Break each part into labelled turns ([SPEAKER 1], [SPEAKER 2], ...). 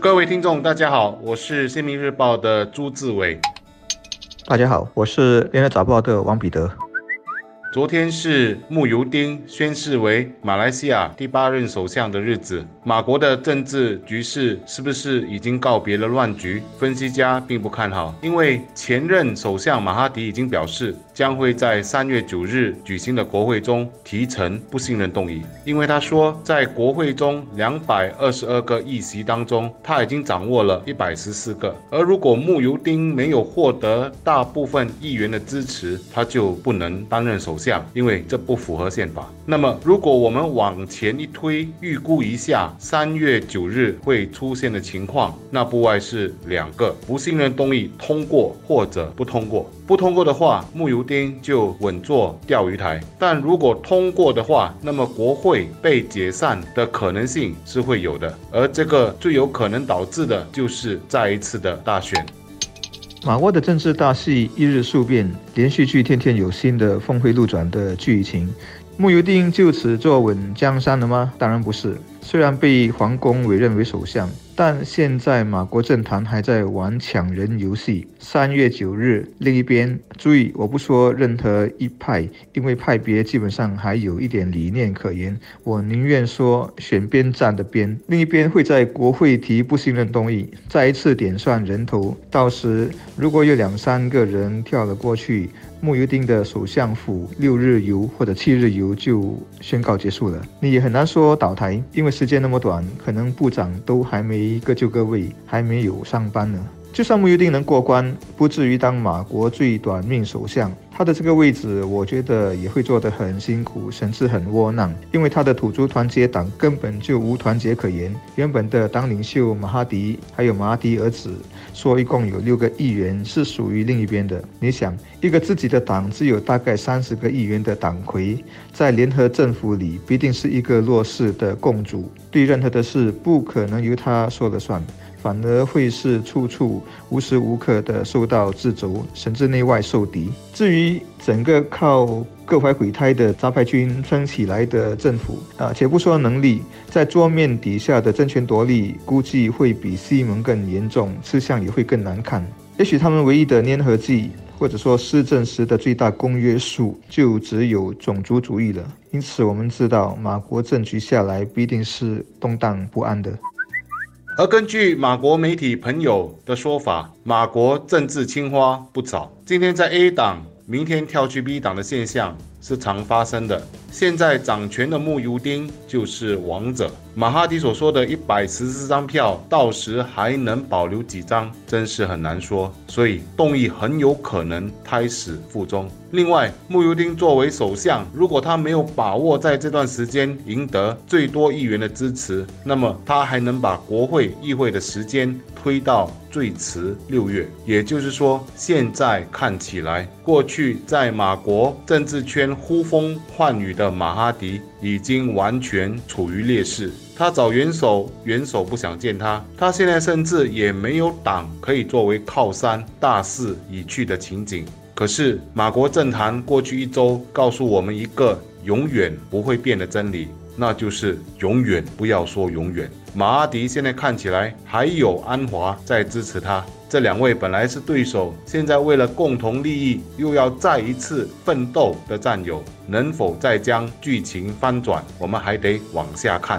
[SPEAKER 1] 各位听众，大家好，我是《新民日报》的朱志伟。
[SPEAKER 2] 大家好，我是《联合早报》的王彼得。
[SPEAKER 1] 昨天是慕尤丁宣誓为马来西亚第八任首相的日子。马国的政治局势是不是已经告别了乱局？分析家并不看好，因为前任首相马哈迪已经表示，将会在三月九日举行的国会中提成不信任动议。因为他说，在国会中两百二十二个议席当中，他已经掌握了一百十四个。而如果慕尤丁没有获得大部分议员的支持，他就不能担任首。相，因为这不符合宪法。那么，如果我们往前一推，预估一下三月九日会出现的情况，那不外是两个不信任动议通过或者不通过。不通过的话，木油丁就稳坐钓鱼台；但如果通过的话，那么国会被解散的可能性是会有的。而这个最有可能导致的就是再一次的大选。
[SPEAKER 2] 马沃的政治大戏一日数变，连续剧天天有新的峰回路转的剧情。穆尤丁就此坐稳江山了吗？当然不是。虽然被皇宫委任为首相。但现在马国政坛还在玩抢人游戏。三月九日，另一边注意，我不说任何一派，因为派别基本上还有一点理念可言。我宁愿说选边站的边。另一边会在国会提不信任动议，再一次点算人头。到时如果有两三个人跳了过去，穆尤丁的首相府六日游或者七日游就宣告结束了。你也很难说倒台，因为时间那么短，可能部长都还没。各就各位，还没有上班呢。就算穆尤丁能过关，不至于当马国最短命首相。他的这个位置，我觉得也会做得很辛苦，甚至很窝囊，因为他的土著团结党根本就无团结可言。原本的党领袖马哈迪，还有马哈迪儿子，说一共有六个议员是属于另一边的。你想，一个自己的党只有大概三十个议员的党魁，在联合政府里必定是一个弱势的共主，对任何的事不可能由他说了算。反而会是处处无时无刻的受到制肘，甚至内外受敌。至于整个靠各怀鬼胎的杂牌军撑起来的政府啊，且不说能力，在桌面底下的争权夺利，估计会比西蒙更严重，吃相也会更难看。也许他们唯一的粘合剂，或者说施政时的最大公约数，就只有种族主义了。因此，我们知道马国政局下来必定是动荡不安的。
[SPEAKER 1] 而根据马国媒体朋友的说法，马国政治青花不早。今天在 A 党，明天跳去 B 党的现象是常发生的。现在掌权的穆尤丁就是王者。马哈迪所说的一百十四张票，到时还能保留几张，真是很难说。所以动议很有可能胎死腹中。另外，穆尤丁作为首相，如果他没有把握在这段时间赢得最多议员的支持，那么他还能把国会议会的时间推到最迟六月。也就是说，现在看起来，过去在马国政治圈呼风唤雨。的马哈迪已经完全处于劣势，他找元首，元首不想见他，他现在甚至也没有党可以作为靠山，大势已去的情景。可是马国政坛过去一周告诉我们一个永远不会变的真理，那就是永远不要说永远。马哈迪现在看起来还有安华在支持他。这两位本来是对手，现在为了共同利益又要再一次奋斗的战友，能否再将剧情翻转？我们还得往下看。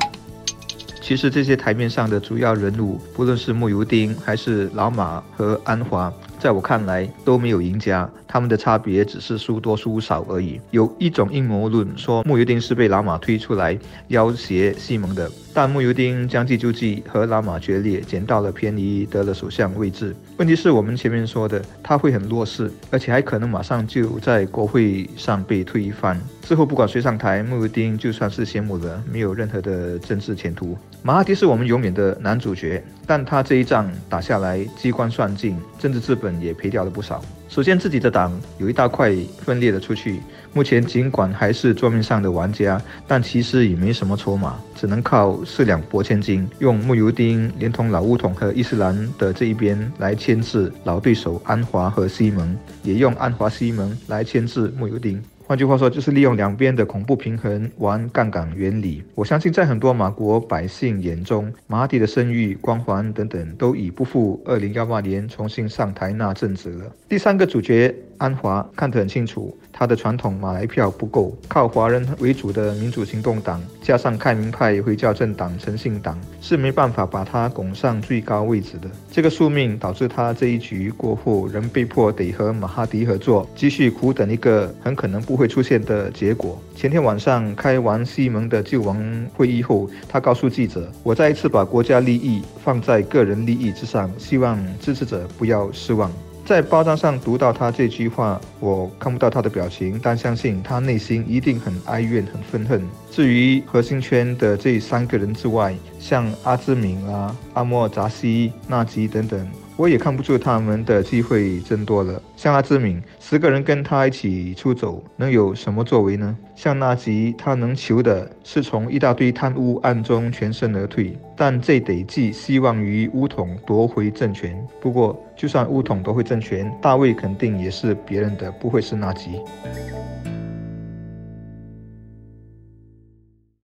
[SPEAKER 2] 其实这些台面上的主要人物，不论是穆尤丁还是老马和安华。在我看来都没有赢家，他们的差别只是输多输少而已。有一种阴谋论说穆尤丁是被老马推出来要挟西蒙的，但穆尤丁将计就计，和老马决裂，捡到了便宜，得了首相位置。问题是我们前面说的，他会很弱势，而且还可能马上就在国会上被推翻。之后不管谁上台，穆尤丁就算是羡慕了，没有任何的政治前途。马哈迪是我们永远的男主角，但他这一仗打下来，机关算尽，政治资本。也赔掉了不少。首先，自己的党有一大块分裂了出去。目前尽管还是桌面上的玩家，但其实也没什么筹码，只能靠四两拨千斤，用木油丁连同老乌统和伊斯兰的这一边来牵制老对手安华和西蒙，也用安华西蒙来牵制木油丁。换句话说，就是利用两边的恐怖平衡玩杠杆原理。我相信，在很多马国百姓眼中，马蒂的声誉、光环等等，都已不复2018年重新上台那阵子了。第三个主角。安华看得很清楚，他的传统马来票不够，靠华人为主的民主行动党加上开明派回教政党诚信党是没办法把他拱上最高位置的。这个宿命导致他这一局过后，仍被迫得和马哈迪合作，继续苦等一个很可能不会出现的结果。前天晚上开完西蒙的救亡会议后，他告诉记者：“我再一次把国家利益放在个人利益之上，希望支持者不要失望。”在报章上读到他这句话，我看不到他的表情，但相信他内心一定很哀怨、很愤恨。至于核心圈的这三个人之外，像阿兹敏啊、阿莫扎西、纳吉等等。我也看不出他们的机会增多了。像阿兹敏，十个人跟他一起出走，能有什么作为呢？像纳吉，他能求的是从一大堆贪污案中全身而退，但这得寄希望于乌统夺回政权。不过，就算乌统夺回政权，大卫肯定也是别人的，不会是纳吉。